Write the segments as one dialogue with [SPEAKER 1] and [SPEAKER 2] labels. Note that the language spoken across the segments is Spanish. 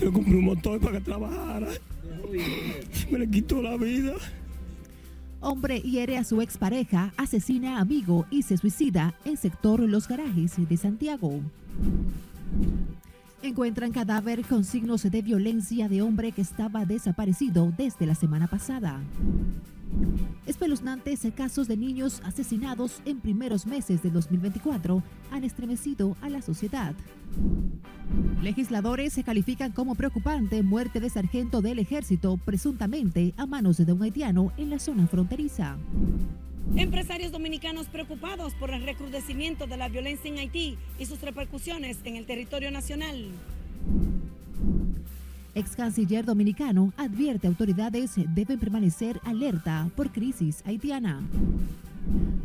[SPEAKER 1] Yo le compré un motor para que trabajara. Me le quitó la vida.
[SPEAKER 2] Hombre hiere a su expareja, asesina a amigo y se suicida en sector Los Garajes de Santiago. Encuentran cadáver con signos de violencia de hombre que estaba desaparecido desde la semana pasada. Espeluznantes casos de niños asesinados en primeros meses de 2024 han estremecido a la sociedad. Legisladores se califican como preocupante muerte de sargento del ejército presuntamente a manos de un haitiano en la zona fronteriza.
[SPEAKER 3] Empresarios dominicanos preocupados por el recrudecimiento de la violencia en Haití y sus repercusiones en el territorio nacional.
[SPEAKER 2] Ex canciller dominicano advierte autoridades deben permanecer alerta por crisis haitiana.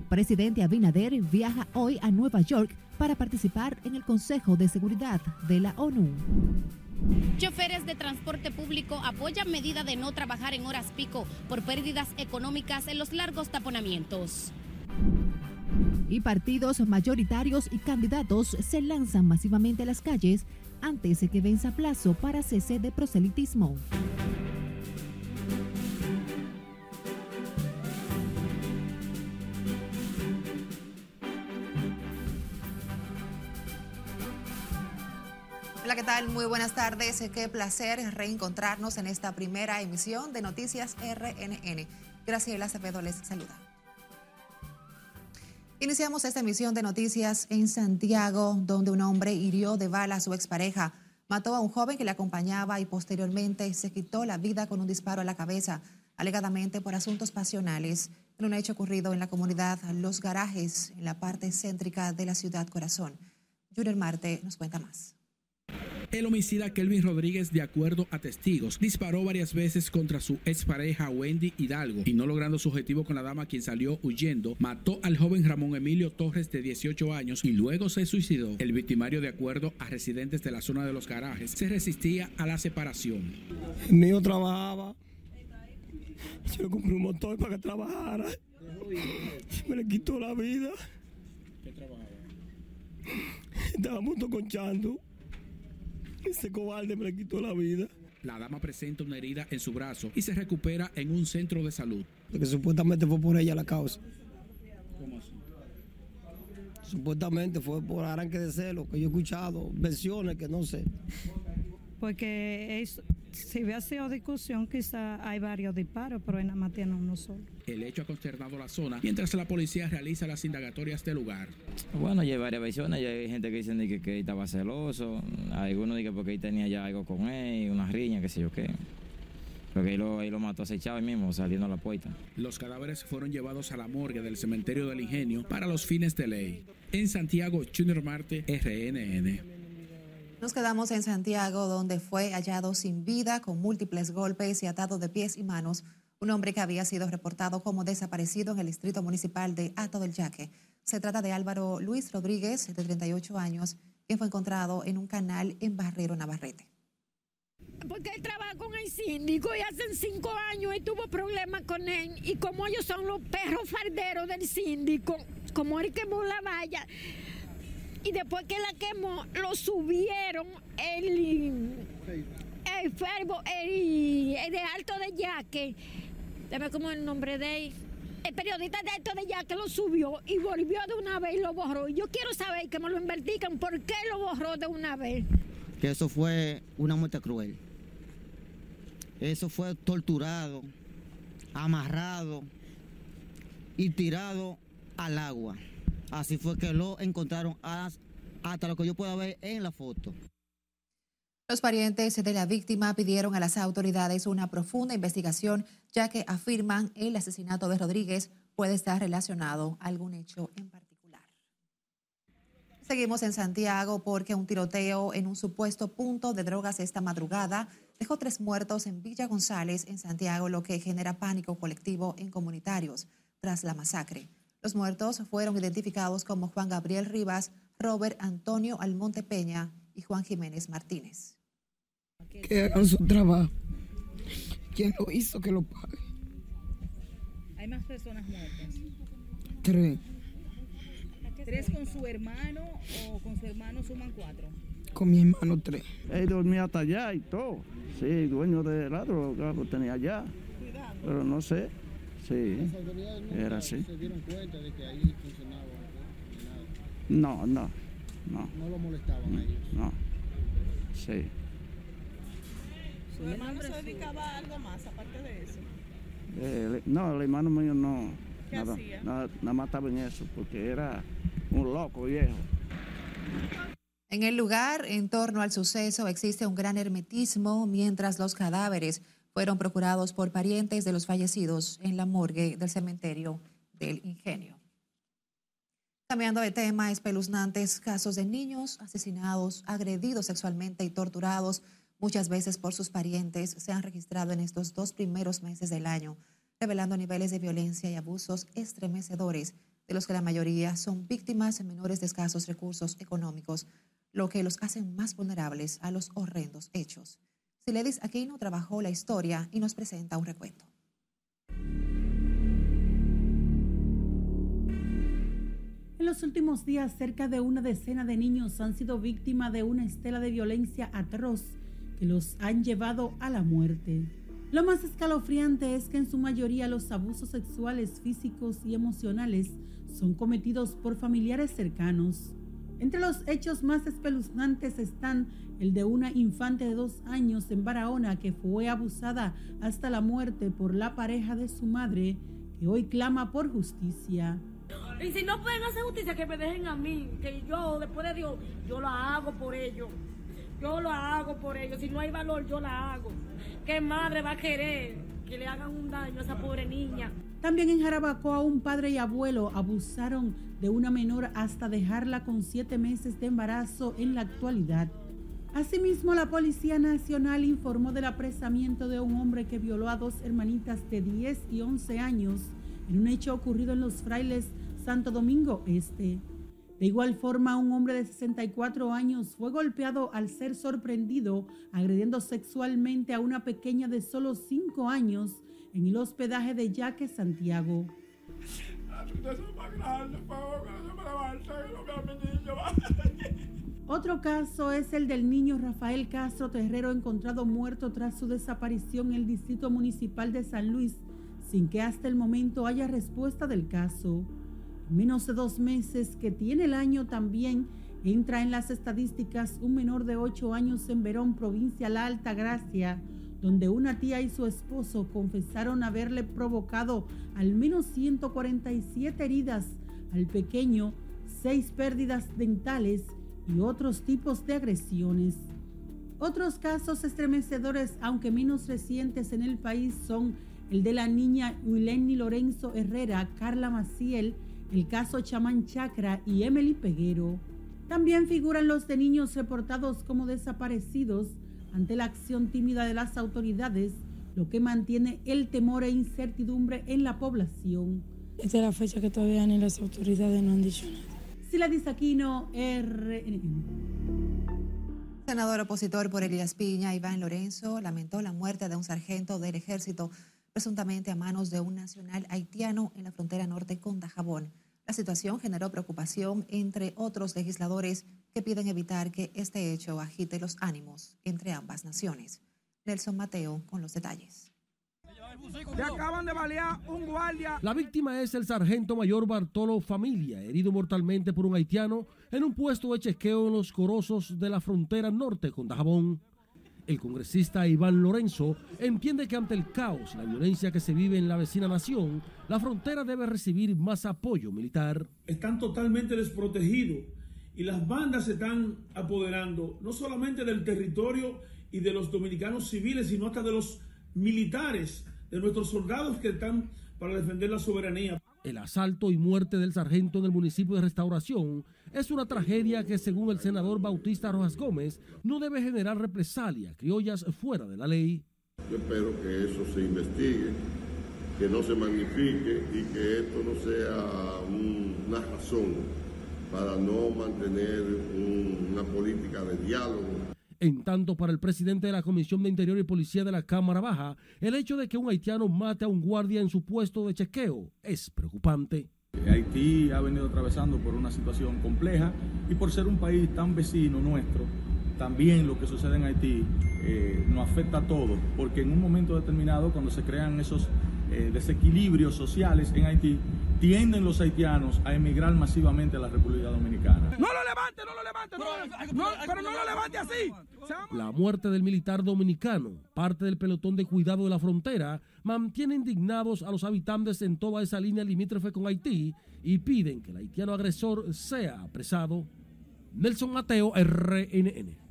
[SPEAKER 2] Presidente Abinader viaja hoy a Nueva York para participar en el Consejo de Seguridad de la ONU.
[SPEAKER 4] Choferes de transporte público apoyan medida de no trabajar en horas pico por pérdidas económicas en los largos taponamientos.
[SPEAKER 2] Y partidos mayoritarios y candidatos se lanzan masivamente a las calles antes de que venza plazo para cese de proselitismo.
[SPEAKER 5] Hola, ¿qué tal? Muy buenas tardes. Qué placer reencontrarnos en esta primera emisión de Noticias RNN. Graciela Acevedo les saluda. Iniciamos esta emisión de noticias en Santiago, donde un hombre hirió de bala a su expareja, mató a un joven que le acompañaba y posteriormente se quitó la vida con un disparo a la cabeza, alegadamente por asuntos pasionales, en un hecho ocurrido en la comunidad Los Garajes, en la parte céntrica de la ciudad Corazón. Junior Marte nos cuenta más.
[SPEAKER 6] El homicida Kelvin Rodríguez, de acuerdo a testigos, disparó varias veces contra su expareja Wendy Hidalgo y no logrando su objetivo con la dama quien salió huyendo, mató al joven Ramón Emilio Torres de 18 años y luego se suicidó. El victimario, de acuerdo a residentes de la zona de los garajes, se resistía a la separación.
[SPEAKER 1] El mío trabajaba. Yo le compré un motor para que trabajara. Me le quitó la vida.
[SPEAKER 6] ¿Qué trabajaba?
[SPEAKER 1] Estábamos conchando. Ese cobarde me le quitó la vida.
[SPEAKER 6] La dama presenta una herida en su brazo y se recupera en un centro de salud.
[SPEAKER 1] Que supuestamente fue por ella la causa.
[SPEAKER 6] ¿Cómo así?
[SPEAKER 1] Supuestamente fue por arranque de celo, que yo he escuchado versiones que no sé.
[SPEAKER 7] Porque es, si hubiera sido discusión, quizá hay varios disparos, pero en más tiene uno solo.
[SPEAKER 6] El hecho ha consternado la zona mientras la policía realiza las indagatorias del lugar.
[SPEAKER 8] Bueno, hay varias versiones. Ya hay gente que dice que, que estaba celoso. Algunos dicen que porque él tenía ya algo con él, una riña, qué sé yo qué. Porque ahí lo, ahí lo mató acechado ahí mismo, saliendo a la puerta.
[SPEAKER 6] Los cadáveres fueron llevados a la morgue del cementerio del Ingenio para los fines de ley. En Santiago, Junior Marte, RNN.
[SPEAKER 5] Nos quedamos en Santiago, donde fue hallado sin vida, con múltiples golpes y atado de pies y manos, un hombre que había sido reportado como desaparecido en el distrito municipal de Ato del Yaque. Se trata de Álvaro Luis Rodríguez, de 38 años, quien fue encontrado en un canal en Barrero Navarrete.
[SPEAKER 9] Porque él trabaja con el síndico y hace cinco años él tuvo problemas con él. Y como ellos son los perros farderos del síndico, como él quemó la valla, y después que la quemó, lo subieron el, el fervo, el, de Alto de Yaque. Dame como el nombre de él. El periodista de Alto de Yaque lo subió y volvió de una vez y lo borró. Yo quiero saber que me lo investigan por qué lo borró de una vez.
[SPEAKER 10] Que eso fue una muerte cruel. Eso fue torturado, amarrado y tirado al agua. Así fue que lo encontraron hasta lo que yo pueda ver en la foto.
[SPEAKER 5] Los parientes de la víctima pidieron a las autoridades una profunda investigación, ya que afirman el asesinato de Rodríguez puede estar relacionado a algún hecho en particular. Seguimos en Santiago porque un tiroteo en un supuesto punto de drogas esta madrugada dejó tres muertos en Villa González, en Santiago, lo que genera pánico colectivo en comunitarios tras la masacre. Los muertos fueron identificados como Juan Gabriel Rivas, Robert Antonio Almonte Peña y Juan Jiménez Martínez.
[SPEAKER 1] Que hagan su trabajo. ¿Quién lo hizo que lo pague?
[SPEAKER 11] ¿Hay más personas muertas?
[SPEAKER 1] Tres.
[SPEAKER 11] ¿Tres con su hermano o con su hermano suman cuatro?
[SPEAKER 1] Con mi hermano tres.
[SPEAKER 12] Él dormía hasta allá y todo. Sí, dueño del ladro lo tenía allá. Pero no sé. Sí, era así.
[SPEAKER 13] ¿Se dieron cuenta de que ahí funcionaba?
[SPEAKER 12] No, no, no.
[SPEAKER 13] No lo molestaban a ellos.
[SPEAKER 12] No. Sí.
[SPEAKER 11] ¿Su hermano se dedicaba a algo más aparte de eso?
[SPEAKER 12] Eh, no, el hermano mío no.
[SPEAKER 11] ¿Qué
[SPEAKER 12] nada,
[SPEAKER 11] hacía?
[SPEAKER 12] Nada, nada más estaba en eso, porque era un loco viejo.
[SPEAKER 5] En el lugar, en torno al suceso, existe un gran hermetismo mientras los cadáveres fueron procurados por parientes de los fallecidos en la morgue del cementerio del Ingenio. Cambiando de tema, espeluznantes casos de niños asesinados, agredidos sexualmente y torturados muchas veces por sus parientes se han registrado en estos dos primeros meses del año, revelando niveles de violencia y abusos estremecedores, de los que la mayoría son víctimas menores de escasos recursos económicos, lo que los hacen más vulnerables a los horrendos hechos. Siledis Aquino trabajó la historia y nos presenta un recuento.
[SPEAKER 14] En los últimos días, cerca de una decena de niños han sido víctimas de una estela de violencia atroz que los han llevado a la muerte. Lo más escalofriante es que en su mayoría los abusos sexuales, físicos y emocionales son cometidos por familiares cercanos. Entre los hechos más espeluznantes están el de una infante de dos años en Barahona que fue abusada hasta la muerte por la pareja de su madre, que hoy clama por justicia.
[SPEAKER 15] Y si no pueden hacer justicia, que me dejen a mí, que yo, después de Dios, yo lo hago por ellos. Yo lo hago por ellos. Si no hay valor, yo la hago. ¿Qué madre va a querer que le hagan un daño a esa pobre niña?
[SPEAKER 14] También en Jarabacoa, un padre y abuelo abusaron de una menor hasta dejarla con siete meses de embarazo en la actualidad. Asimismo, la Policía Nacional informó del apresamiento de un hombre que violó a dos hermanitas de 10 y 11 años en un hecho ocurrido en los frailes Santo Domingo Este. De igual forma, un hombre de 64 años fue golpeado al ser sorprendido agrediendo sexualmente a una pequeña de solo 5 años en el hospedaje de Yaque, Santiago. Otro caso es el del niño Rafael Castro Terrero encontrado muerto tras su desaparición en el Distrito Municipal de San Luis, sin que hasta el momento haya respuesta del caso. En menos de dos meses que tiene el año también entra en las estadísticas un menor de 8 años en Verón, provincia La Alta Gracia, donde una tía y su esposo confesaron haberle provocado al menos 147 heridas al pequeño, seis pérdidas dentales y otros tipos de agresiones. Otros casos estremecedores, aunque menos recientes en el país, son el de la niña Wileni Lorenzo Herrera, Carla Maciel, el caso Chamán Chacra y Emily Peguero. También figuran los de niños reportados como desaparecidos ante la acción tímida de las autoridades, lo que mantiene el temor e incertidumbre en la población.
[SPEAKER 16] Esta es la fecha que todavía ni las autoridades no han dicho nada.
[SPEAKER 14] Sila Disaquino, RNN.
[SPEAKER 5] Senador opositor por Elías Piña, Iván Lorenzo, lamentó la muerte de un sargento del ejército presuntamente a manos de un nacional haitiano en la frontera norte con Dajabón. La situación generó preocupación entre otros legisladores que piden evitar que este hecho agite los ánimos entre ambas naciones. Nelson Mateo con los detalles.
[SPEAKER 17] Le acaban de balear un guardia.
[SPEAKER 18] La víctima es el sargento mayor Bartolo Familia, herido mortalmente por un haitiano en un puesto de chequeo en los corosos de la frontera norte con Dajabón. El congresista Iván Lorenzo entiende que ante el caos y la violencia que se vive en la vecina nación, la frontera debe recibir más apoyo militar.
[SPEAKER 19] Están totalmente desprotegidos y las bandas se están apoderando no solamente del territorio y de los dominicanos civiles, sino hasta de los militares, de nuestros soldados que están para defender la soberanía.
[SPEAKER 18] El asalto y muerte del sargento en el municipio de Restauración es una tragedia que, según el senador Bautista Rojas Gómez, no debe generar represalias criollas fuera de la ley.
[SPEAKER 20] Yo espero que eso se investigue, que no se magnifique y que esto no sea un- una razón para no mantener un- una política de diálogo.
[SPEAKER 18] En tanto, para el presidente de la Comisión de Interior y Policía de la Cámara Baja, el hecho de que un haitiano mate a un guardia en su puesto de chequeo es preocupante.
[SPEAKER 21] Haití ha venido atravesando por una situación compleja y por ser un país tan vecino nuestro, también lo que sucede en Haití eh, nos afecta a todos, porque en un momento determinado, cuando se crean esos eh, desequilibrios sociales en Haití, tienden los haitianos a emigrar masivamente a la República Dominicana.
[SPEAKER 17] Levante, no, no, pero no lo levante así.
[SPEAKER 18] La muerte del militar dominicano, parte del pelotón de cuidado de la frontera, mantiene indignados a los habitantes en toda esa línea limítrofe con Haití y piden que el haitiano agresor sea apresado. Nelson Mateo, RNN.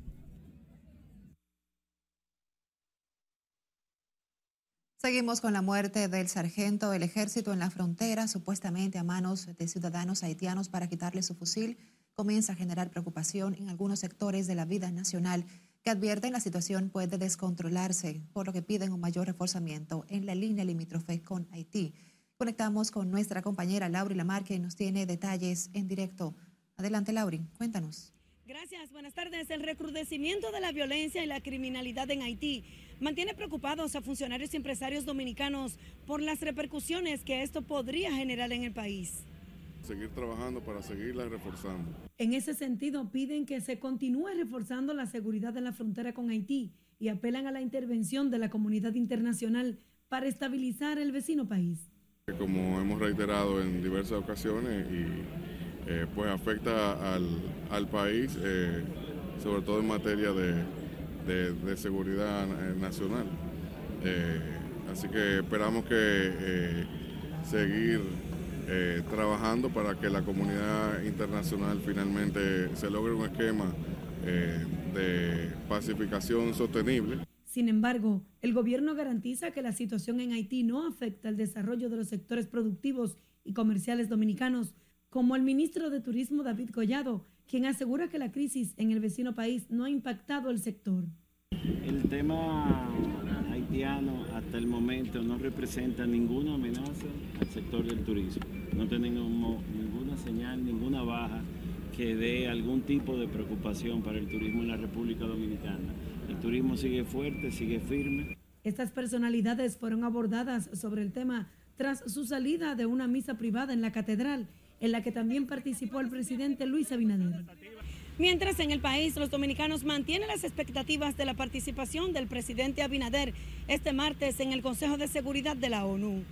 [SPEAKER 5] Seguimos con la muerte del sargento del ejército en la frontera, supuestamente a manos de ciudadanos haitianos para quitarle su fusil. Comienza a generar preocupación en algunos sectores de la vida nacional que advierten la situación puede descontrolarse, por lo que piden un mayor reforzamiento en la línea limítrofe con Haití. Conectamos con nuestra compañera Lauri Lamar, que nos tiene detalles en directo. Adelante, Lauri, cuéntanos.
[SPEAKER 22] Gracias, buenas tardes. El recrudecimiento de la violencia y la criminalidad en Haití mantiene preocupados a funcionarios y empresarios dominicanos por las repercusiones que esto podría generar en el país.
[SPEAKER 20] Seguir trabajando para seguirla reforzando.
[SPEAKER 22] En ese sentido, piden que se continúe reforzando la seguridad en la frontera con Haití y apelan a la intervención de la comunidad internacional para estabilizar el vecino país.
[SPEAKER 20] Como hemos reiterado en diversas ocasiones y eh, pues afecta al, al país, eh, sobre todo en materia de, de, seguridad eh, nacional. así que esperamos que seguir trabajando para que la comunidad internacional finalmente se logre un esquema de pacificación sostenible.
[SPEAKER 22] Sin embargo, el gobierno garantiza que la situación en Haití no afecta el desarrollo de los sectores productivos y comerciales dominicanos, como el ministro de Turismo David Collado, quien asegura que la crisis en el vecino país no ha impactado el sector.
[SPEAKER 23] El tema haitiano hasta el momento no representa ninguna amenaza al sector del turismo. No tenemos ninguna señal, ninguna baja que dé algún tipo de preocupación para el turismo en la República Dominicana. El turismo sigue fuerte, sigue firme.
[SPEAKER 22] Estas personalidades fueron abordadas sobre el tema tras su salida de una misa privada en la catedral en la que también participó el presidente Luis Abinader. Mientras en el país los dominicanos mantienen las expectativas de la participación del presidente Abinader este martes en el Consejo de Seguridad de la ONU.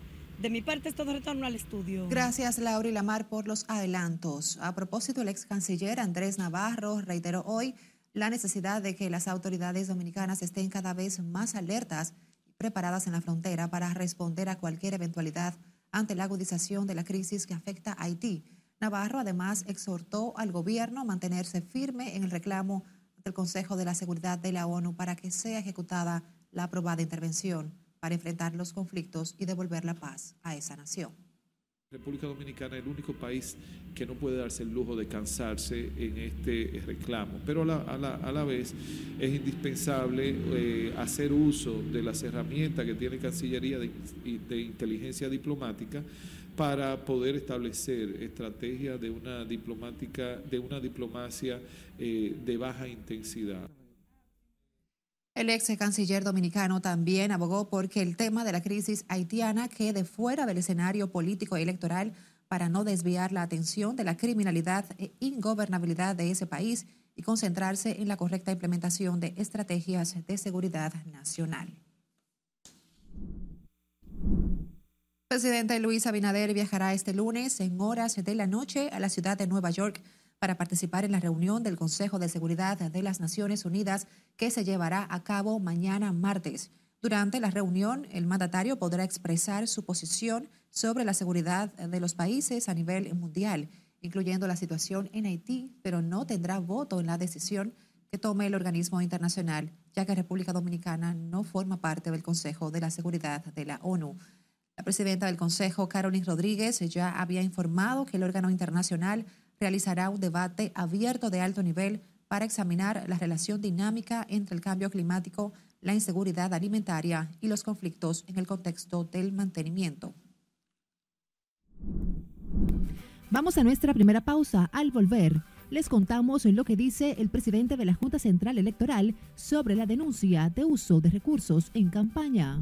[SPEAKER 22] De mi parte es todo retorno al estudio.
[SPEAKER 5] Gracias Laura y Lamar por los adelantos. A propósito, el ex canciller Andrés Navarro reiteró hoy la necesidad de que las autoridades dominicanas estén cada vez más alertas y preparadas en la frontera para responder a cualquier eventualidad ante la agudización de la crisis que afecta a Haití. Navarro además exhortó al gobierno a mantenerse firme en el reclamo del Consejo de la Seguridad de la ONU para que sea ejecutada la aprobada intervención para enfrentar los conflictos y devolver la paz a esa nación.
[SPEAKER 24] República Dominicana es el único país que no puede darse el lujo de cansarse en este reclamo, pero a la, vez es indispensable eh, hacer uso de las herramientas que tiene Cancillería de, de inteligencia diplomática para poder establecer estrategias de una diplomática, de una diplomacia eh, de baja intensidad.
[SPEAKER 5] El ex canciller dominicano también abogó porque el tema de la crisis haitiana quede fuera del escenario político y electoral para no desviar la atención de la criminalidad e ingobernabilidad de ese país y concentrarse en la correcta implementación de estrategias de seguridad nacional. Presidente Luis Abinader viajará este lunes en horas de la noche a la ciudad de Nueva York para participar en la reunión del Consejo de Seguridad de las Naciones Unidas que se llevará a cabo mañana martes. Durante la reunión, el mandatario podrá expresar su posición sobre la seguridad de los países a nivel mundial, incluyendo la situación en Haití, pero no tendrá voto en la decisión que tome el organismo internacional, ya que República Dominicana no forma parte del Consejo de la Seguridad de la ONU. La presidenta del Consejo, Carolyn Rodríguez, ya había informado que el órgano internacional realizará un debate abierto de alto nivel para examinar la relación dinámica entre el cambio climático, la inseguridad alimentaria y los conflictos en el contexto del mantenimiento.
[SPEAKER 2] Vamos a nuestra primera pausa. Al volver, les contamos lo que dice el presidente de la Junta Central Electoral sobre la denuncia de uso de recursos en campaña.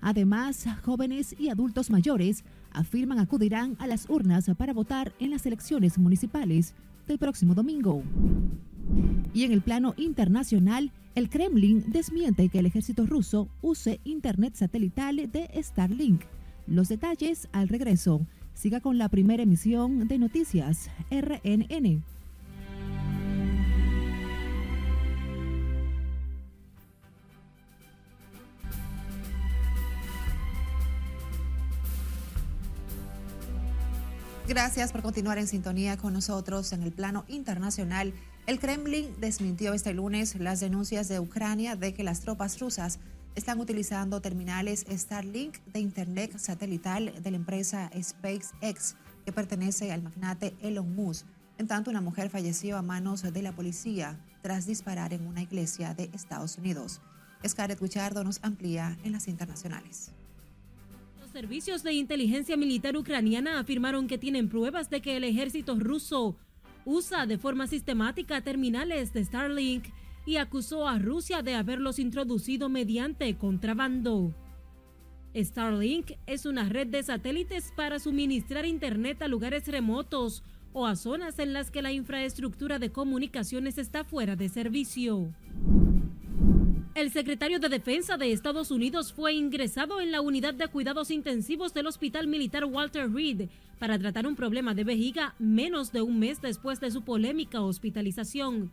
[SPEAKER 2] Además, jóvenes y adultos mayores afirman acudirán a las urnas para votar en las elecciones municipales del próximo domingo. Y en el plano internacional, el Kremlin desmiente que el ejército ruso use Internet satelital de Starlink. Los detalles al regreso. Siga con la primera emisión de Noticias RNN.
[SPEAKER 5] Gracias por continuar en sintonía con nosotros en el plano internacional. El Kremlin desmintió este lunes las denuncias de Ucrania de que las tropas rusas están utilizando terminales Starlink de Internet satelital de la empresa SpaceX, que pertenece al magnate Elon Musk. En tanto, una mujer falleció a manos de la policía tras disparar en una iglesia de Estados Unidos. Scarlett Guichardo nos amplía en las internacionales.
[SPEAKER 25] Servicios de inteligencia militar ucraniana afirmaron que tienen pruebas de que el ejército ruso usa de forma sistemática terminales de Starlink y acusó a Rusia de haberlos introducido mediante contrabando. Starlink es una red de satélites para suministrar Internet a lugares remotos o a zonas en las que la infraestructura de comunicaciones está fuera de servicio. El secretario de Defensa de Estados Unidos fue ingresado en la unidad de cuidados intensivos del Hospital Militar Walter Reed para tratar un problema de vejiga menos de un mes después de su polémica hospitalización.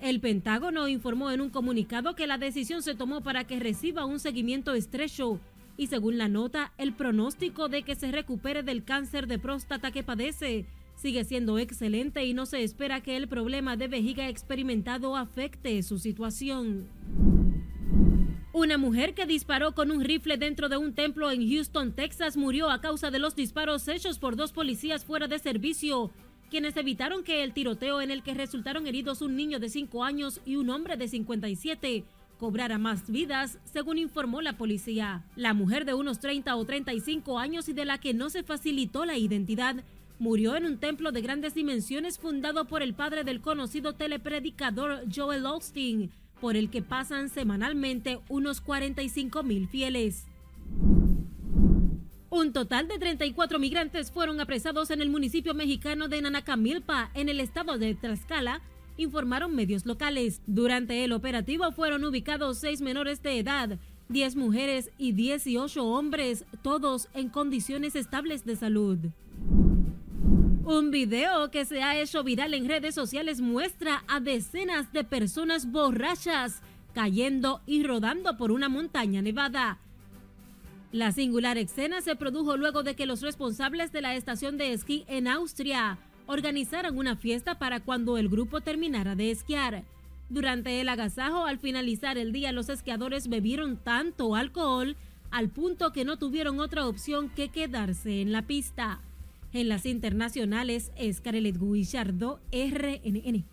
[SPEAKER 25] El Pentágono informó en un comunicado que la decisión se tomó para que reciba un seguimiento estrecho y según la nota, el pronóstico de que se recupere del cáncer de próstata que padece sigue siendo excelente y no se espera que el problema de vejiga experimentado afecte su situación. Una mujer que disparó con un rifle dentro de un templo en Houston, Texas, murió a causa de los disparos hechos por dos policías fuera de servicio, quienes evitaron que el tiroteo en el que resultaron heridos un niño de 5 años y un hombre de 57 cobrara más vidas, según informó la policía. La mujer de unos 30 o 35 años y de la que no se facilitó la identidad, murió en un templo de grandes dimensiones fundado por el padre del conocido telepredicador Joel Austin, por el que pasan semanalmente unos 45 mil fieles. Un total de 34 migrantes fueron apresados en el municipio mexicano de Nanacamilpa, en el estado de Tlaxcala, informaron medios locales. Durante el operativo fueron ubicados seis menores de edad, 10 mujeres y 18 hombres, todos en condiciones estables de salud. Un video que se ha hecho viral en redes sociales muestra a decenas de personas borrachas cayendo y rodando por una montaña nevada. La singular escena se produjo luego de que los responsables de la estación de esquí en Austria organizaran una fiesta para cuando el grupo terminara de esquiar. Durante el agasajo, al finalizar el día, los esquiadores bebieron tanto alcohol al punto que no tuvieron otra opción que quedarse en la pista. En las internacionales, Scarlett Guillardo, RNN.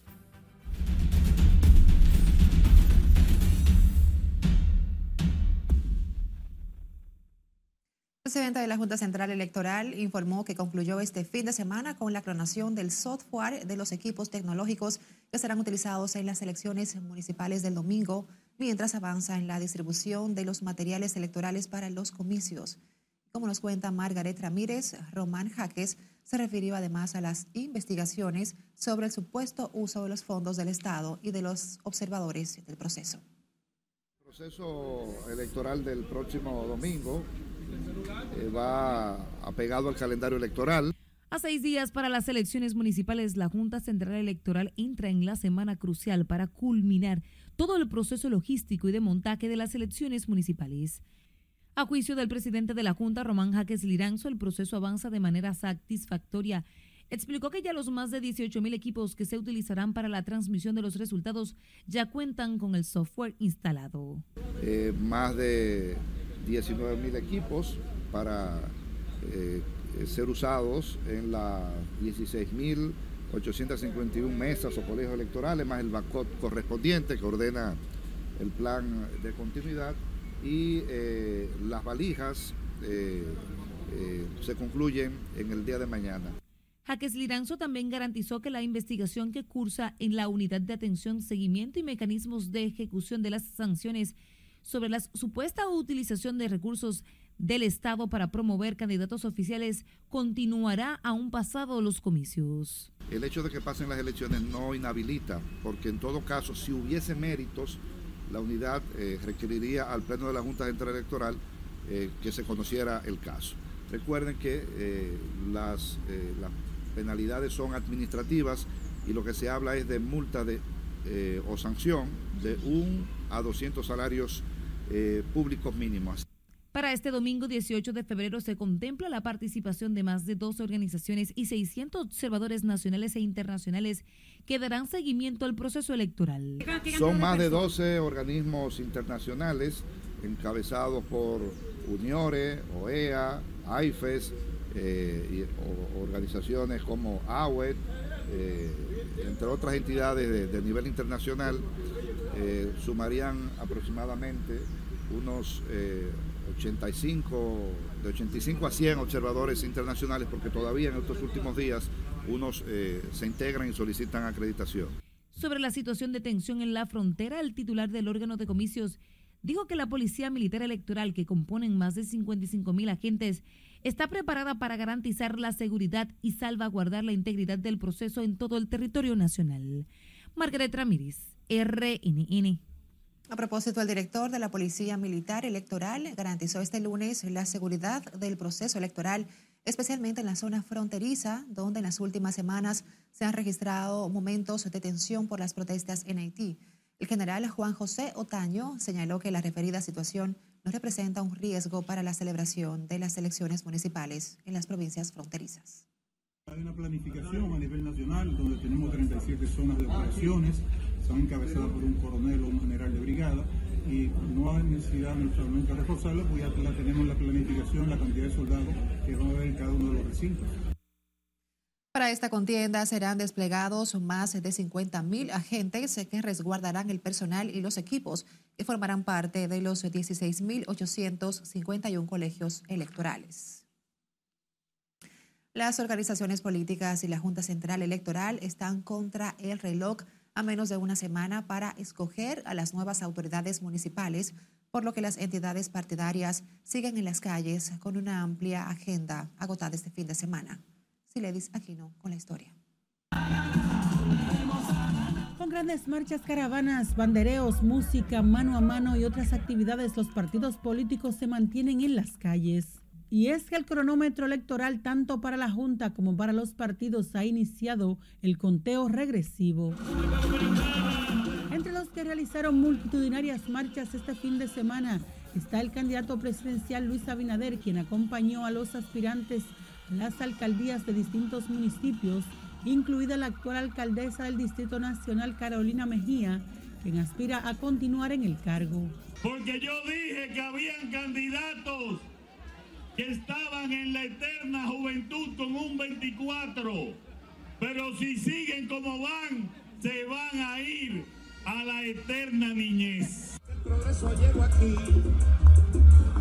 [SPEAKER 5] El presidente de la Junta Central Electoral informó que concluyó este fin de semana con la clonación del software de los equipos tecnológicos que serán utilizados en las elecciones municipales del domingo, mientras avanza en la distribución de los materiales electorales para los comicios. Como nos cuenta Margaret Ramírez, Román Jaques se refirió además a las investigaciones sobre el supuesto uso de los fondos del Estado y de los observadores del proceso.
[SPEAKER 26] El proceso electoral del próximo domingo eh, va apegado al calendario electoral.
[SPEAKER 27] A seis días para las elecciones municipales, la Junta Central Electoral entra en la semana crucial para culminar todo el proceso logístico y de montaje de las elecciones municipales. A juicio del presidente de la Junta, Román Jaques Liranzo, el proceso avanza de manera satisfactoria. Explicó que ya los más de 18 mil equipos que se utilizarán para la transmisión de los resultados ya cuentan con el software instalado.
[SPEAKER 26] Eh, más de 19 mil equipos para eh, ser usados en las 16.851 mesas o colegios electorales, más el backup correspondiente que ordena el plan de continuidad y eh, las valijas eh, eh, se concluyen en el día de mañana.
[SPEAKER 27] Jaques Liranzo también garantizó que la investigación que cursa en la Unidad de Atención, Seguimiento y Mecanismos de Ejecución de las Sanciones sobre la supuesta utilización de recursos del Estado para promover candidatos oficiales continuará aún pasado los comicios.
[SPEAKER 26] el hecho de que pasen las elecciones no inhabilita, porque en todo caso, si hubiese méritos, la unidad eh, requeriría al Pleno de la Junta Central Electoral eh, que se conociera el caso. Recuerden que eh, las, penalidades son administrativas y lo que se habla es de multa de, o sanción de 1 a 200 salarios públicos mínimos.
[SPEAKER 27] Para este domingo 18 de febrero se contempla la participación de más de 12 organizaciones y 600 observadores nacionales e internacionales que darán seguimiento al proceso electoral.
[SPEAKER 26] Son más de 12 organismos internacionales encabezados por UNIORE, OEA, AIFES, eh, y, organizaciones como AWET, eh, entre otras entidades de, nivel internacional, eh, sumarían aproximadamente unos 85, de 85 a 100 observadores internacionales, porque todavía en estos últimos días unos eh, se integran y solicitan acreditación.
[SPEAKER 27] Sobre la situación de tensión en la frontera, el titular del órgano de comicios dijo que la Policía Militar Electoral, que componen más de 55 mil agentes, está preparada para garantizar la seguridad y salvaguardar la integridad del proceso en todo el territorio nacional. Margaret Ramírez, RNN.
[SPEAKER 5] A propósito, el director de la Policía Militar Electoral garantizó este lunes la seguridad del proceso electoral, especialmente en la zona fronteriza, donde en las últimas semanas se han registrado momentos de tensión por las protestas en Haití. El general Juan José Otaño señaló que la referida situación no representa un riesgo para la celebración de las elecciones municipales en las provincias fronterizas.
[SPEAKER 28] Hay una planificación a nivel nacional donde tenemos 37 zonas de operaciones están encabezadas por un coronel o un general de brigada y no hay necesidad necesariamente de reforzarlo, pues ya la tenemos la planificación, la cantidad de soldados que van a haber en cada uno de los recintos.
[SPEAKER 5] Para esta contienda serán desplegados más de 50 mil agentes que resguardarán el personal y los equipos que formarán parte de los 16.851 colegios electorales. Las organizaciones políticas y la Junta Central Electoral están contra el reloj a menos de una semana para escoger a las nuevas autoridades municipales, por lo que las entidades partidarias siguen en las calles con una amplia agenda agotada este fin de semana. Siledis Aquino con la historia.
[SPEAKER 14] Con grandes marchas, caravanas, bandereos, música, mano a mano y otras actividades, los partidos políticos se mantienen en las calles. Y es que el cronómetro electoral, tanto para la Junta como para los partidos, ha iniciado el conteo regresivo. Entre los que realizaron multitudinarias marchas este fin de semana está el candidato presidencial Luis Abinader, quien acompañó a los aspirantes a las alcaldías de distintos municipios, incluida la actual alcaldesa del Distrito Nacional, Carolina Mejía, quien aspira a continuar en el cargo.
[SPEAKER 29] Porque yo dije que habían candidatos que estaban en la eterna juventud con un 24, pero si siguen como van, se van a ir a la eterna niñez. El progreso llegó aquí.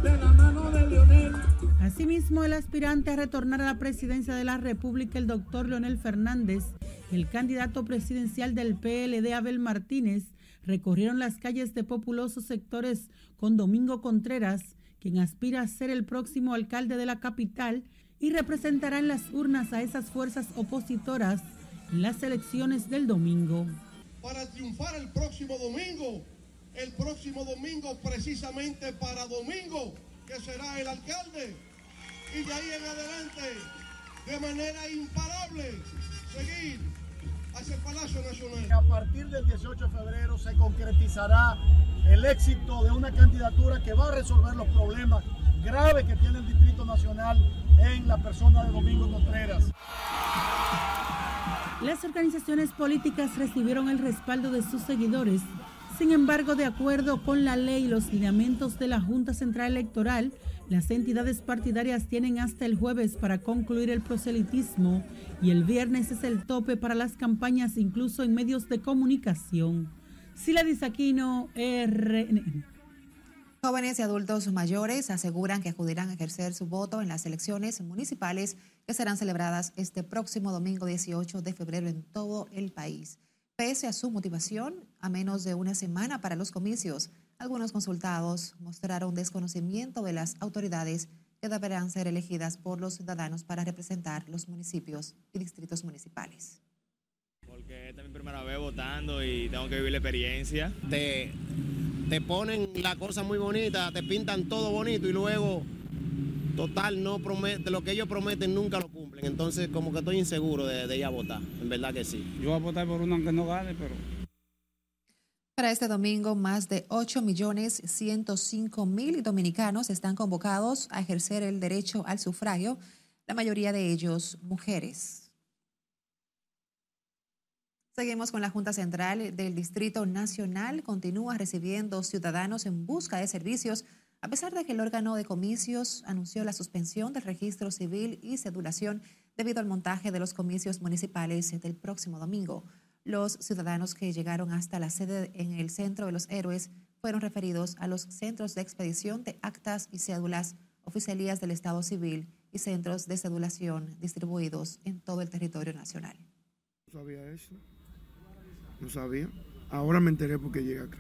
[SPEAKER 14] De la mano de Leonel. Asimismo, el aspirante a retornar a la presidencia de la República, el doctor Leonel Fernández, el candidato presidencial del PLD, Abel Martínez, recorrieron las calles de populosos sectores con Domingo Contreras, quien aspira a ser el próximo alcalde de la capital y representará en las urnas a esas fuerzas opositoras en las elecciones del domingo.
[SPEAKER 30] Para triunfar el próximo domingo, el próximo domingo precisamente para domingo, que será el alcalde, y de ahí en adelante, de manera imparable, seguir hacia el Palacio Nacional.
[SPEAKER 31] A partir del 18 de febrero se concretizará el éxito de una candidatura que va a resolver los problemas graves que tiene el Distrito Nacional en la persona de Domingo Contreras.
[SPEAKER 14] Las organizaciones políticas recibieron el respaldo de sus seguidores. Sin embargo, de acuerdo con la ley y los lineamientos de la Junta Central Electoral, las entidades partidarias tienen hasta el jueves para concluir el proselitismo y el viernes es el tope para las campañas incluso en medios de comunicación. Sila Aquino, RNN.
[SPEAKER 5] Jóvenes y adultos mayores aseguran que acudirán a ejercer su voto en las elecciones municipales que serán celebradas este próximo domingo 18 de febrero en todo el país. Pese a su motivación, a menos de una semana para los comicios, algunos consultados mostraron desconocimiento de las autoridades que deberán ser elegidas por los ciudadanos para representar los municipios y distritos municipales.
[SPEAKER 32] Porque esta es mi primera vez votando y tengo que vivir la experiencia.
[SPEAKER 33] Te, te ponen la cosa muy bonita, te pintan todo bonito y luego, total, no promete, lo que ellos prometen nunca lo cumplen. Entonces, como que estoy inseguro de, de ir a votar. En verdad que sí.
[SPEAKER 34] Yo voy a votar por uno aunque no gane, pero
[SPEAKER 5] Para este domingo, más de 8.105.000 dominicanos están convocados a ejercer el derecho al sufragio, la mayoría de ellos mujeres. Seguimos con la Junta Central del Distrito Nacional. Continúa recibiendo ciudadanos en busca de servicios, a pesar de que el órgano de comicios anunció la suspensión del registro civil y cedulación debido al montaje de los comicios municipales del próximo domingo. Los ciudadanos que llegaron hasta la sede en el Centro de los Héroes fueron referidos a los centros de expedición de actas y cédulas, oficialías del Estado Civil y centros de cedulación distribuidos en todo el territorio nacional.
[SPEAKER 35] No sabía eso. No sabía. Ahora me enteré porque llegué acá.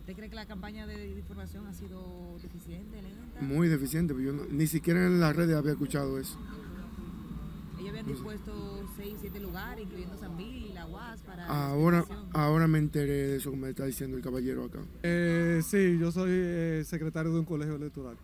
[SPEAKER 36] ¿Usted cree que la campaña de información ha sido deficiente, lenta?
[SPEAKER 35] Muy deficiente, pero yo no- ni siquiera en las redes había escuchado eso.
[SPEAKER 36] Ellos habían dispuesto 6, 7 lugares, incluyendo San Bill, la UAS, para...
[SPEAKER 35] Ahora, ahora me enteré de eso que me está diciendo el caballero acá.
[SPEAKER 37] Eh, sí, yo soy eh, secretario de un colegio electoral.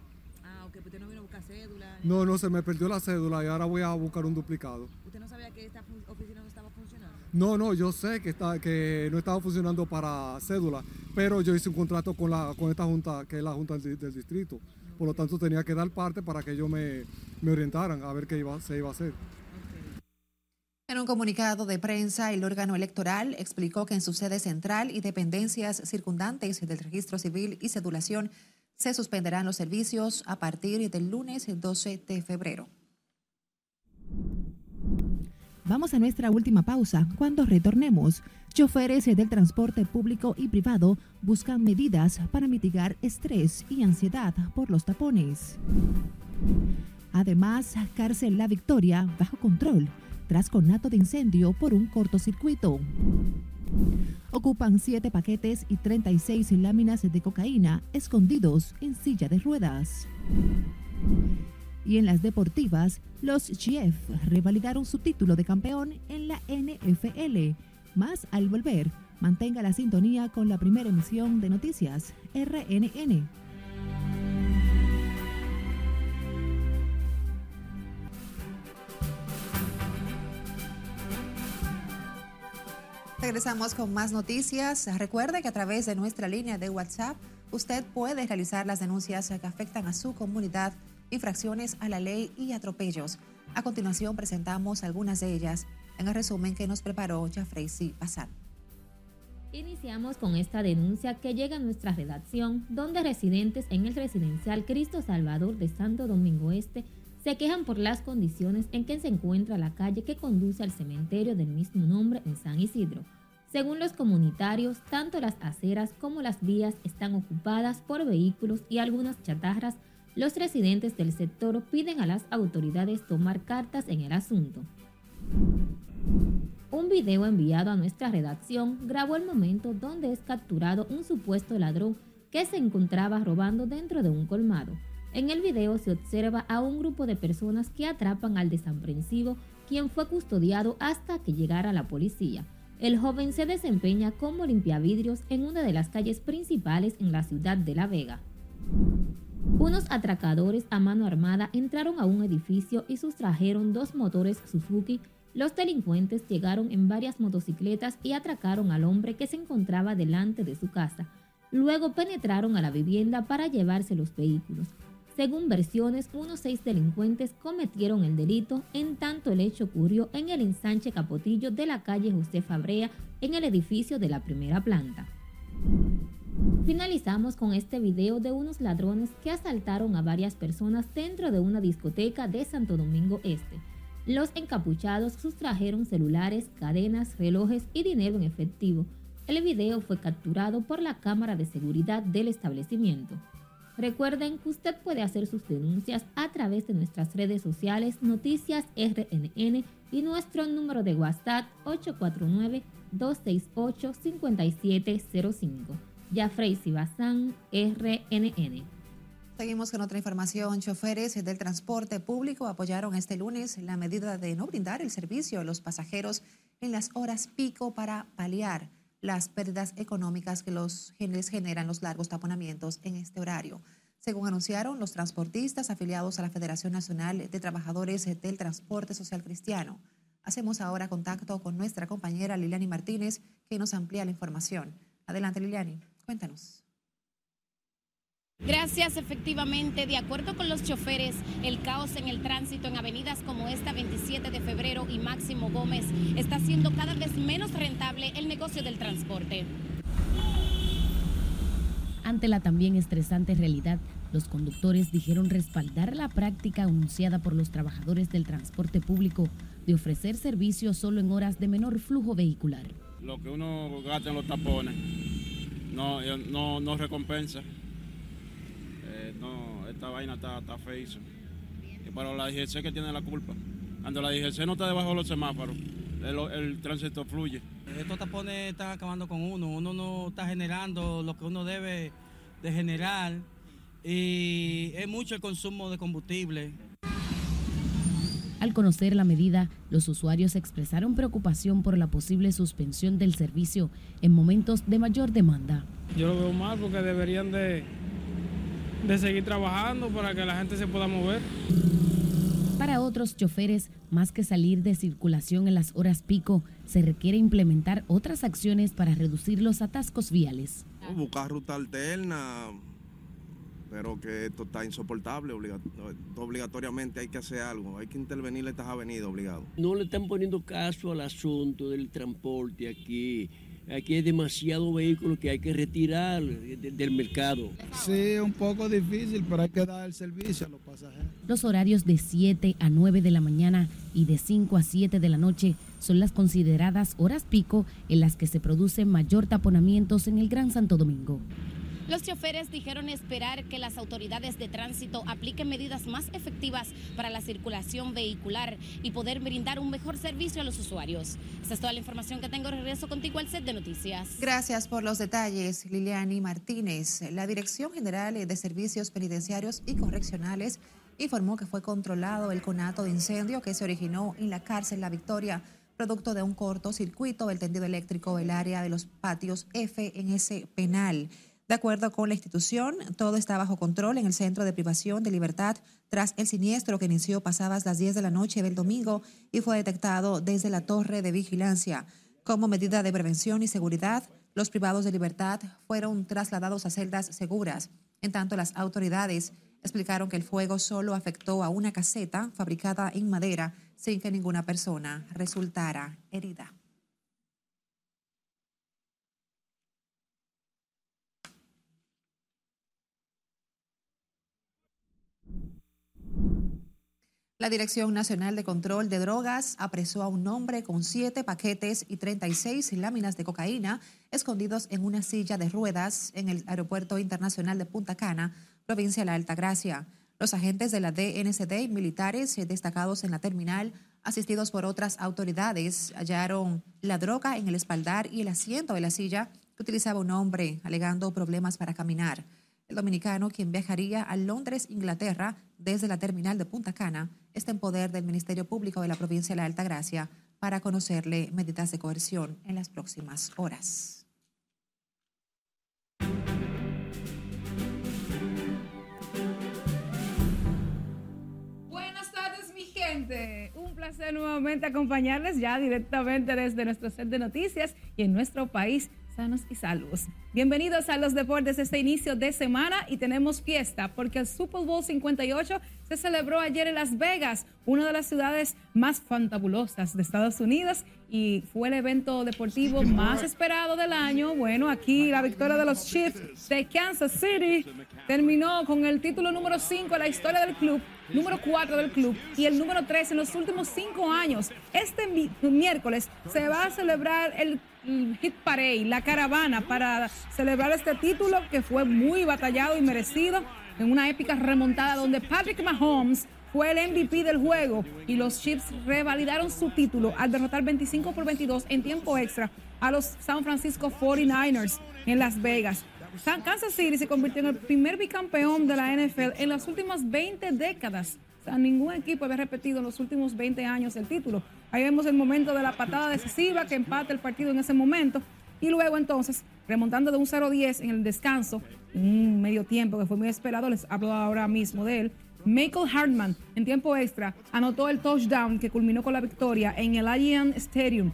[SPEAKER 36] Ah, ok, pues usted no vino a buscar cédula.
[SPEAKER 37] No, no, se me perdió la cédula y ahora voy a buscar un duplicado.
[SPEAKER 36] ¿Usted no sabía que esta oficina no estaba funcionando?
[SPEAKER 37] No, no, yo sé que está, que no estaba funcionando para cédula, pero yo hice un contrato con la, con esta junta, que es la junta del, del distrito. Por lo tanto, tenía que dar parte para que ellos me, me orientaran a ver qué iba, se iba a hacer.
[SPEAKER 5] En un comunicado de prensa, el órgano electoral explicó que en su sede central y dependencias circundantes del registro civil y cedulación se suspenderán los servicios a partir del lunes 12 de febrero.
[SPEAKER 2] Vamos a nuestra última pausa. Cuando retornemos, choferes del transporte público y privado buscan medidas para mitigar estrés y ansiedad por los tapones. Además, cárcel La Victoria bajo control tras conato de incendio por un cortocircuito. Ocupan siete paquetes y 36 láminas de cocaína escondidos en silla de ruedas. Y en las deportivas, los Chiefs revalidaron su título de campeón en la NFL. Más al volver, mantenga la sintonía con la primera emisión de noticias RNN.
[SPEAKER 5] Regresamos con más noticias. Recuerde que a través de nuestra línea de WhatsApp usted puede realizar las denuncias que afectan a su comunidad, infracciones a la ley y atropellos. A continuación presentamos algunas de ellas en el resumen que nos preparó Jafrey Pasar.
[SPEAKER 38] Iniciamos con esta denuncia que llega a nuestra redacción, donde residentes en el residencial Cristo Salvador de Santo Domingo Este se quejan por las condiciones en que se encuentra la calle que conduce al cementerio del mismo nombre en San Isidro. Según los comunitarios, tanto las aceras como las vías están ocupadas por vehículos y algunas chatarras. Los residentes del sector piden a las autoridades tomar cartas en el asunto. Un video enviado a nuestra redacción grabó el momento donde es capturado un supuesto ladrón que se encontraba robando dentro de un colmado. En el video se observa a un grupo de personas que atrapan al desaprensivo, quien fue custodiado hasta que llegara la policía. El joven se desempeña como limpiavidrios en una de las calles principales en la ciudad de La Vega. Unos atracadores a mano armada entraron a un edificio y sustrajeron dos motores Suzuki. Los delincuentes llegaron en varias motocicletas y atracaron al hombre que se encontraba delante de su casa. Luego penetraron a la vivienda para llevarse los vehículos. Según versiones, unos seis delincuentes cometieron el delito, en tanto el hecho ocurrió en el ensanche Capotillo de la calle José Fabrea, en el edificio de la primera planta. Finalizamos con este video de unos ladrones que asaltaron a varias personas dentro de una discoteca de Santo Domingo Este. Los encapuchados sustrajeron celulares, cadenas, relojes y dinero en efectivo. El video fue capturado por la cámara de seguridad del establecimiento. Recuerden que usted puede hacer sus denuncias a través de nuestras redes sociales Noticias RNN y nuestro número de WhatsApp 849-268-5705. Jafrey Sibazán, RNN.
[SPEAKER 5] Seguimos con otra información. Choferes del transporte público apoyaron este lunes la medida de no brindar el servicio a los pasajeros en las horas pico para paliar las pérdidas económicas que los les generan los largos taponamientos en este horario. Según anunciaron los transportistas afiliados a la Federación Nacional de Trabajadores del Transporte Social Cristiano. Hacemos ahora contacto con nuestra compañera Liliani Martínez, que nos amplía la información. Adelante, Liliani, cuéntanos.
[SPEAKER 39] Gracias, efectivamente, de acuerdo con los choferes, el caos en el tránsito en avenidas como esta 27 de febrero y Máximo Gómez está haciendo cada vez menos rentable el negocio del transporte.
[SPEAKER 40] Ante la también estresante realidad, los conductores dijeron respaldar la práctica anunciada por los trabajadores del transporte público de ofrecer servicios solo en horas de menor flujo vehicular.
[SPEAKER 41] Lo que uno gasta en los tapones no, no, no recompensa no, esta vaina está, está feísima. Y para la DGC que tiene la culpa. Cuando la DGC no está debajo de los semáforos, el, tránsito fluye.
[SPEAKER 42] Estos tapones están acabando con uno, uno no está generando lo que uno debe de generar y es mucho el consumo de combustible.
[SPEAKER 40] Al conocer la medida, los usuarios expresaron preocupación por la posible suspensión del servicio en momentos de mayor demanda.
[SPEAKER 34] Yo lo veo mal porque deberían de de seguir trabajando para que la gente se pueda mover.
[SPEAKER 40] Para otros choferes, más que salir de circulación en las horas pico, se requiere implementar otras acciones para reducir los atascos viales.
[SPEAKER 20] Buscar ruta alterna, pero que esto está insoportable, obligatoriamente hay que hacer algo, hay que intervenir estas avenidas obligado.
[SPEAKER 35] No le están poniendo caso al asunto del transporte aquí aquí hay demasiado vehículo que hay que retirar del mercado.
[SPEAKER 43] Sí, un poco difícil, pero hay que dar el servicio a los pasajeros.
[SPEAKER 40] Los horarios de 7 a 9 de la mañana y de 5 a 7 de la noche son las consideradas horas pico en las que se producen mayor taponamientos en el Gran Santo Domingo.
[SPEAKER 39] Los choferes dijeron esperar que las autoridades de tránsito apliquen medidas más efectivas para la circulación vehicular y poder brindar un mejor servicio a los usuarios. Esta es toda la información que tengo. Regreso contigo al set de noticias.
[SPEAKER 5] Gracias por los detalles, Liliani Martínez. La Dirección General de Servicios Penitenciarios y Correccionales informó que fue controlado el conato de incendio que se originó en la cárcel La Victoria producto de un cortocircuito del tendido eléctrico del área de los patios F en ese penal. De acuerdo con la institución, todo está bajo control en el Centro de Privación de Libertad tras el siniestro que inició pasadas las 10 de la noche del domingo y fue detectado desde la torre de vigilancia. Como medida de prevención y seguridad, los privados de libertad fueron trasladados a celdas seguras. En tanto, las autoridades explicaron que el fuego solo afectó a una caseta fabricada en madera sin que ninguna persona resultara herida. La Dirección Nacional de Control de Drogas apresó a un hombre con siete paquetes y 36 láminas de cocaína escondidos en una silla de ruedas en el Aeropuerto Internacional de Punta Cana, provincia de la Altagracia. Los agentes de la DNCD y militares destacados en la terminal, asistidos por otras autoridades, hallaron la droga en el espaldar y el asiento de la silla que utilizaba un hombre, alegando problemas para caminar. El dominicano, quien viajaría a Londres, Inglaterra, desde la terminal de Punta Cana, está en poder del Ministerio Público de la provincia de la Altagracia para conocerle medidas de coerción en las próximas horas.
[SPEAKER 44] Buenas tardes, mi gente. Un placer nuevamente acompañarles ya directamente desde nuestro set de noticias y en nuestro país sanos y salvos. Bienvenidos a los deportes este inicio de semana y tenemos fiesta porque el Super Bowl 58 se celebró ayer en Las Vegas, una de las ciudades más fantabulosas de Estados Unidos y fue el evento deportivo más esperado del año. Bueno, aquí la victoria de los Chiefs de Kansas City terminó con el título número 5 en la historia del club, número 4 del club y el número 3 en los últimos 5 años. Este miércoles se va a celebrar el Hit Parade, la caravana para celebrar este título que fue muy batallado y merecido en una épica remontada donde Patrick Mahomes fue el MVP del juego y los Chiefs revalidaron su título al derrotar 25 por 22 en tiempo extra a los San Francisco 49ers en Las Vegas. Kansas City se convirtió en el primer bicampeón de la NFL en las últimas 20 décadas. O ningún equipo había repetido en los últimos 20 años el título. Ahí vemos el momento de la patada decisiva que empata el partido en ese momento. Y luego entonces, remontando de un 0-10 en el descanso, un medio tiempo que fue muy esperado, les hablo ahora mismo de él. Michael Hartman, en tiempo extra, anotó el touchdown que culminó con la victoria en el Allianz Stadium.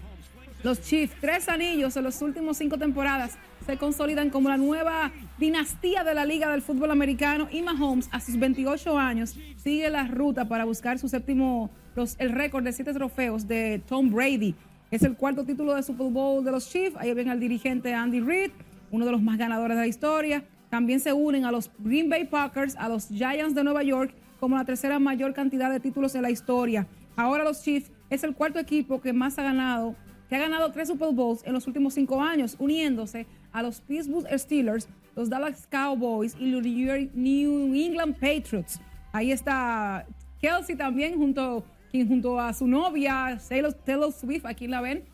[SPEAKER 44] Los Chiefs, tres anillos en las últimas cinco temporadas, consolidan como la nueva dinastía de la Liga del Fútbol Americano y Mahomes, a sus 28 años, sigue la ruta para buscar su séptimo, el récord de siete trofeos de Tom Brady. Es el cuarto título de Super Bowl de los Chiefs. Ahí ven al dirigente Andy Reid, uno de los más ganadores de la historia. También se unen a los Green Bay Packers, a los Giants de Nueva York, como la tercera mayor cantidad de títulos en la historia. Ahora los Chiefs es el cuarto equipo que más ha ganado, que ha ganado tres Super Bowls en los últimos cinco años, uniéndose a los Pittsburgh Steelers, los Dallas Cowboys y los New England Patriots. Ahí está Kelsey también junto, junto a su novia Taylor, Swift, aquí la ven,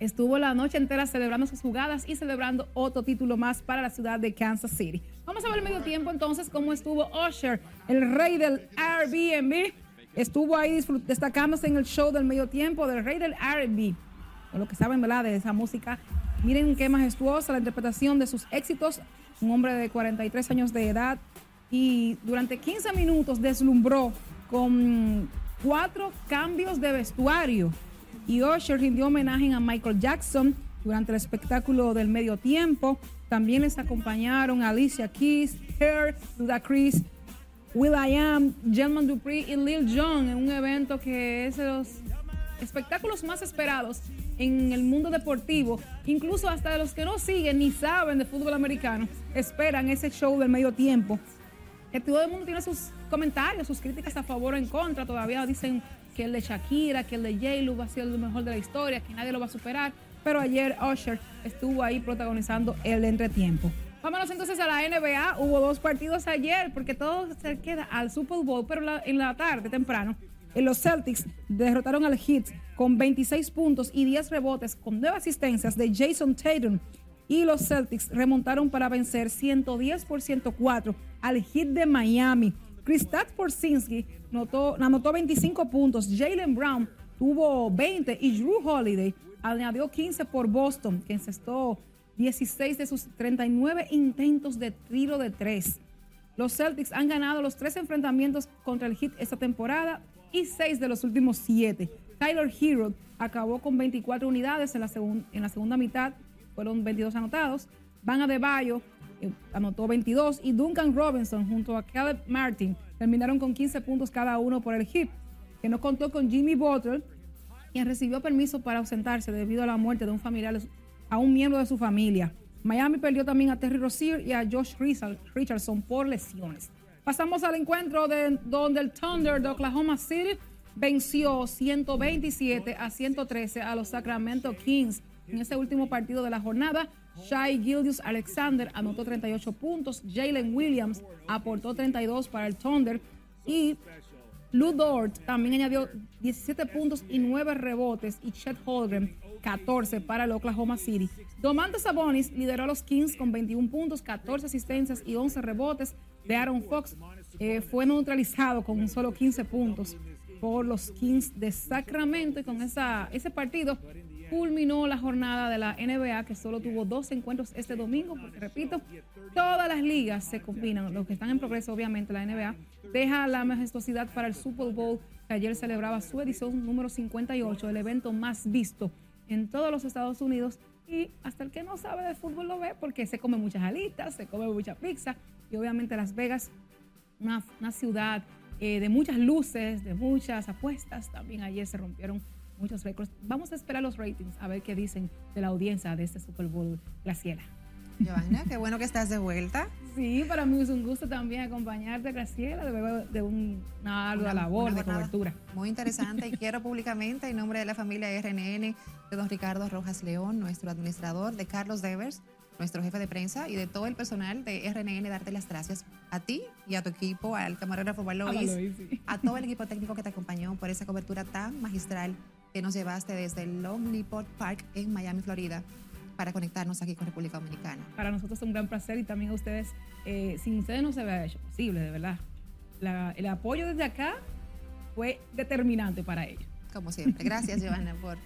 [SPEAKER 44] estuvo la noche entera celebrando sus jugadas y celebrando otro título más para la ciudad de Kansas City. Vamos a ver el medio tiempo entonces cómo estuvo Usher, el rey del Airbnb. Estuvo ahí destacándose en el show del medio tiempo del rey del R&B. Con lo que saben, ¿verdad? De esa música. Miren qué majestuosa la interpretación de sus éxitos. Un hombre de 43 años de edad y durante 15 minutos deslumbró con cuatro cambios de vestuario. Y Usher rindió homenaje a Michael Jackson durante el espectáculo del medio tiempo. También les acompañaron Alicia Keys, Her, Ludacris, Will I Am, Gentleman Dupree y Lil Jon en un evento que es de los espectáculos más esperados en el mundo deportivo. Incluso hasta los que no siguen ni saben de fútbol americano, esperan ese show del medio tiempo. Que todo el mundo tiene sus comentarios, sus críticas a favor o en contra. Todavía dicen que el de Shakira, que el de J-Lo va a ser el mejor de la historia, que nadie lo va a superar. Pero ayer Usher estuvo ahí protagonizando el entretiempo. Vámonos entonces a la NBA. Hubo dos partidos ayer porque todo se queda al Super Bowl, pero en la tarde, temprano, los Celtics derrotaron al Heat con 26 puntos y 10 rebotes con 9 asistencias de Jason Tatum. Y los Celtics remontaron para vencer 110 por 104 al Heat de Miami. Kristaps Porzingis notó, anotó 25 puntos. Jalen Brown tuvo 20 y Drew Holiday añadió 15 por Boston, que encestó 16 de sus 39 intentos de tiro de tres. Los Celtics han ganado los tres enfrentamientos contra el Heat esta temporada y seis de los últimos siete. Tyler Hero acabó con 24 unidades en la, segunda mitad, fueron 22 anotados. Van Adebayo eh, anotó 22 y Duncan Robinson junto a Caleb Martin terminaron con 15 puntos cada uno por el Heat, que no contó con Jimmy Butler, quien recibió permiso para ausentarse debido a la muerte de un familiar, a un miembro de su familia. Miami perdió también a Terry Rozier y a Josh Richardson por lesiones. Pasamos al encuentro de, donde el Thunder de Oklahoma City venció 127 a 113 a los Sacramento Kings en ese último partido de la jornada. Shai Gildius Alexander anotó 38 puntos, Jalen Williams aportó 32 para el Thunder y Lou Dort también añadió 17 puntos y 9 rebotes y Chet Holmgren 14 para el Oklahoma City. Domantas Sabonis lideró a los Kings con 21 puntos, 14 asistencias y 11 rebotes. De Aaron Fox eh, fue neutralizado con solo 15 puntos por los Kings de Sacramento. Y con esa, ese partido culminó la jornada de la NBA que solo tuvo dos encuentros este domingo, porque repito, todas las ligas se combinan, los que están en progreso obviamente la NBA, deja la majestuosidad para el Super Bowl que ayer celebraba su edición número 58, el evento más visto en todos los Estados Unidos. Y hasta el que no sabe de fútbol lo ve porque se come muchas alitas, se come mucha pizza y obviamente Las Vegas, una, una ciudad eh, de muchas luces, de muchas apuestas, también ayer se rompieron muchos récords. Vamos a esperar los ratings a ver qué dicen de la audiencia de este Super Bowl, Graciela.
[SPEAKER 5] Giovanna, qué bueno que estás de vuelta.
[SPEAKER 44] Sí, para mí es un gusto también acompañarte, Graciela, de, de un- una ardua labor
[SPEAKER 5] una
[SPEAKER 44] de cobertura.
[SPEAKER 5] Muy interesante y quiero públicamente en nombre de la familia RNN, de don Ricardo Rojas León, nuestro administrador, de Carlos Devers, nuestro jefe de prensa y de todo el personal de RNN, darte las gracias a ti y a tu equipo, al camarógrafo Valois, a todo el equipo técnico que te acompañó por esa cobertura tan magistral que nos llevaste desde el Lonelyport Park en Miami, Florida, para conectarnos aquí con República Dominicana.
[SPEAKER 44] Para nosotros es un gran placer y también a ustedes, eh, sin ustedes no se hubiera hecho posible, de verdad. La, el apoyo desde acá fue determinante para ello.
[SPEAKER 5] Como siempre. Gracias, Giovanna, por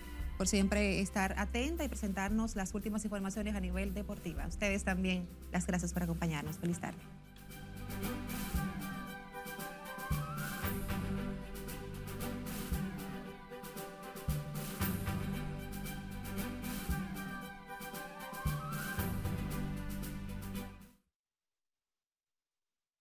[SPEAKER 5] por siempre estar atenta y presentarnos las últimas informaciones a nivel deportiva. Ustedes también, las gracias por acompañarnos. Feliz tarde.